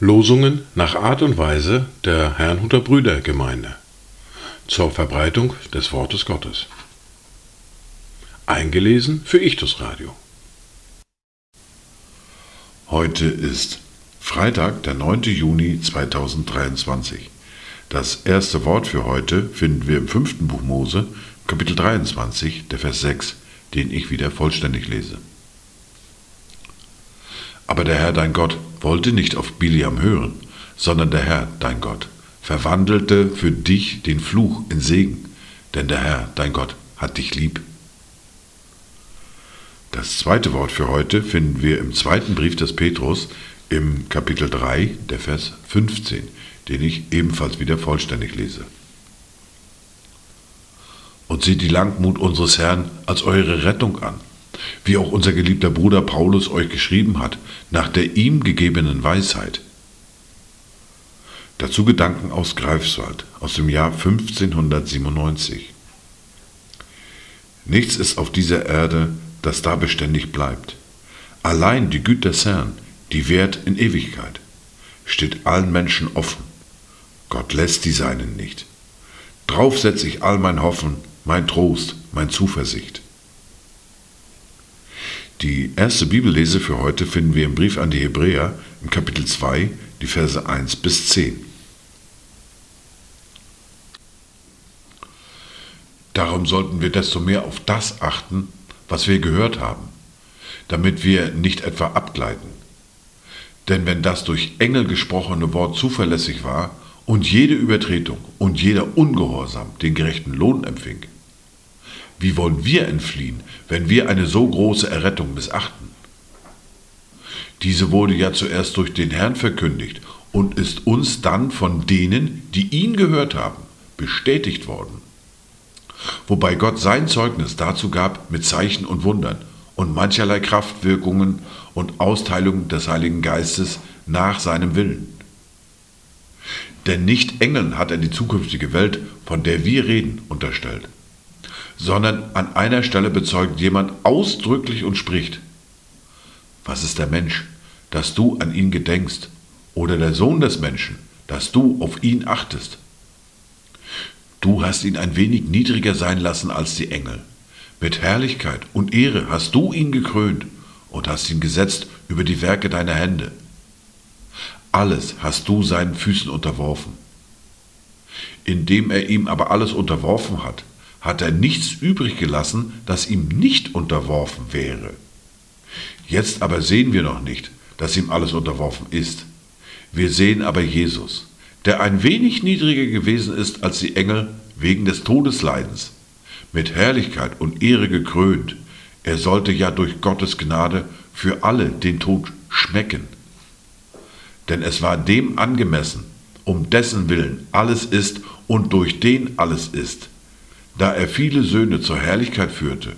Losungen nach Art und Weise der Herrnhuter Brüdergemeinde zur Verbreitung des Wortes Gottes. Eingelesen für Ichtus Radio. Heute ist Freitag, der 9. Juni 2023. Das erste Wort für heute finden wir im fünften Buch Mose, Kapitel 23, der Vers 6, den ich wieder vollständig lese. Aber der Herr dein Gott wollte nicht auf Biliam hören, sondern der Herr dein Gott verwandelte für dich den Fluch in Segen, denn der Herr dein Gott hat dich lieb. Das zweite Wort für heute finden wir im zweiten Brief des Petrus im Kapitel 3, der Vers 15, den ich ebenfalls wieder vollständig lese. Und seht die Langmut unseres Herrn als eure Rettung an wie auch unser geliebter Bruder Paulus euch geschrieben hat, nach der ihm gegebenen Weisheit. Dazu Gedanken aus Greifswald aus dem Jahr 1597. Nichts ist auf dieser Erde, das da beständig bleibt. Allein die Güte des Herrn, die währt in Ewigkeit, steht allen Menschen offen. Gott lässt die Seinen nicht. Drauf setze ich all mein Hoffen, mein Trost, mein Zuversicht. Die erste Bibellese für heute finden wir im Brief an die Hebräer im Kapitel 2, die Verse 1 bis 10. Darum sollten wir desto mehr auf das achten, was wir gehört haben, damit wir nicht etwa abgleiten. Denn wenn das durch Engel gesprochene Wort zuverlässig war und jede Übertretung und jeder Ungehorsam den gerechten Lohn empfing, wie wollen wir entfliehen, wenn wir eine so große Errettung missachten? Diese wurde ja zuerst durch den Herrn verkündigt und ist uns dann von denen, die ihn gehört haben, bestätigt worden. Wobei Gott sein Zeugnis dazu gab mit Zeichen und Wundern und mancherlei Kraftwirkungen und Austeilungen des Heiligen Geistes nach seinem Willen. Denn nicht Engeln hat er die zukünftige Welt, von der wir reden, unterstellt sondern an einer Stelle bezeugt jemand ausdrücklich und spricht. Was ist der Mensch, dass du an ihn gedenkst, oder der Sohn des Menschen, dass du auf ihn achtest? Du hast ihn ein wenig niedriger sein lassen als die Engel. Mit Herrlichkeit und Ehre hast du ihn gekrönt und hast ihn gesetzt über die Werke deiner Hände. Alles hast du seinen Füßen unterworfen. Indem er ihm aber alles unterworfen hat, hat er nichts übrig gelassen, das ihm nicht unterworfen wäre. Jetzt aber sehen wir noch nicht, dass ihm alles unterworfen ist. Wir sehen aber Jesus, der ein wenig niedriger gewesen ist als die Engel wegen des Todesleidens, mit Herrlichkeit und Ehre gekrönt. Er sollte ja durch Gottes Gnade für alle den Tod schmecken. Denn es war dem angemessen, um dessen Willen alles ist und durch den alles ist, da er viele Söhne zur Herrlichkeit führte,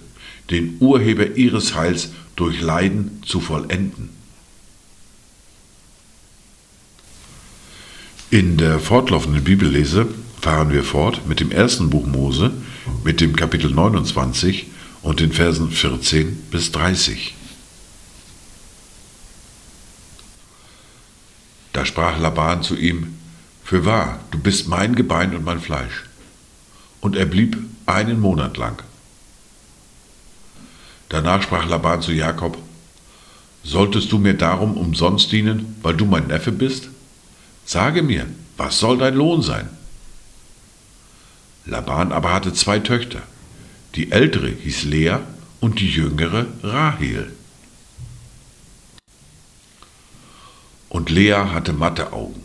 den Urheber ihres Heils durch Leiden zu vollenden. In der fortlaufenden Bibellese fahren wir fort mit dem ersten Buch Mose, mit dem Kapitel 29 und den Versen 14 bis 30. Da sprach Laban zu ihm, Für wahr, du bist mein Gebein und mein Fleisch. Und er blieb einen Monat lang. Danach sprach Laban zu Jakob, Solltest du mir darum umsonst dienen, weil du mein Neffe bist? Sage mir, was soll dein Lohn sein? Laban aber hatte zwei Töchter. Die ältere hieß Lea und die jüngere Rahel. Und Lea hatte matte Augen.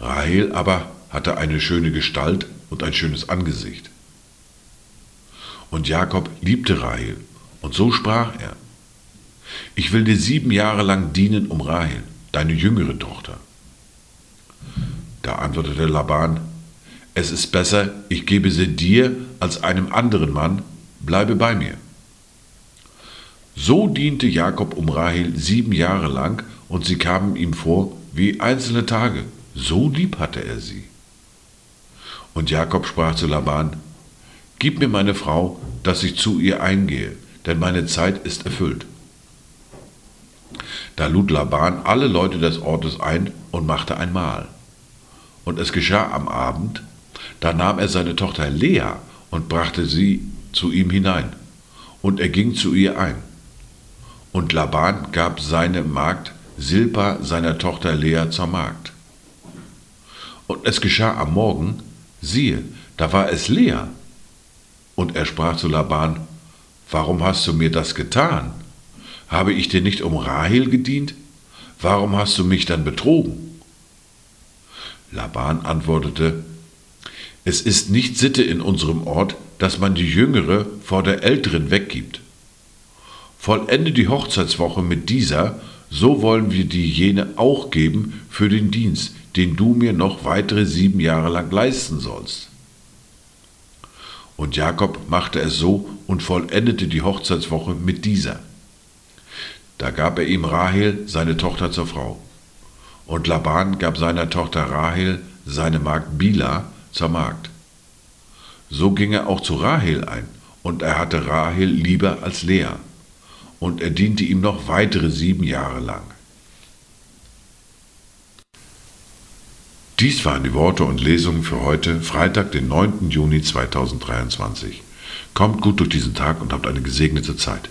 Rahel aber hatte eine schöne Gestalt und ein schönes Angesicht. Und Jakob liebte Rahel, und so sprach er, ich will dir sieben Jahre lang dienen um Rahel, deine jüngere Tochter. Da antwortete Laban, es ist besser, ich gebe sie dir als einem anderen Mann, bleibe bei mir. So diente Jakob um Rahel sieben Jahre lang, und sie kamen ihm vor wie einzelne Tage, so lieb hatte er sie. Und Jakob sprach zu Laban, Gib mir meine Frau, dass ich zu ihr eingehe, denn meine Zeit ist erfüllt. Da lud Laban alle Leute des Ortes ein und machte ein Mahl. Und es geschah am Abend, da nahm er seine Tochter Lea und brachte sie zu ihm hinein, und er ging zu ihr ein. Und Laban gab seine Magd Silpa seiner Tochter Lea zur Magd. Und es geschah am Morgen, siehe, da war es Lea. Und er sprach zu Laban, Warum hast du mir das getan? Habe ich dir nicht um Rahel gedient? Warum hast du mich dann betrogen? Laban antwortete, Es ist nicht Sitte in unserem Ort, dass man die Jüngere vor der Älteren weggibt. Vollende die Hochzeitswoche mit dieser, so wollen wir die jene auch geben für den Dienst, den du mir noch weitere sieben Jahre lang leisten sollst. Und Jakob machte es so und vollendete die Hochzeitswoche mit dieser. Da gab er ihm Rahel, seine Tochter, zur Frau. Und Laban gab seiner Tochter Rahel, seine Magd Bila, zur Magd. So ging er auch zu Rahel ein, und er hatte Rahel lieber als Lea, und er diente ihm noch weitere sieben Jahre lang. Dies waren die Worte und Lesungen für heute, Freitag, den 9. Juni 2023. Kommt gut durch diesen Tag und habt eine gesegnete Zeit.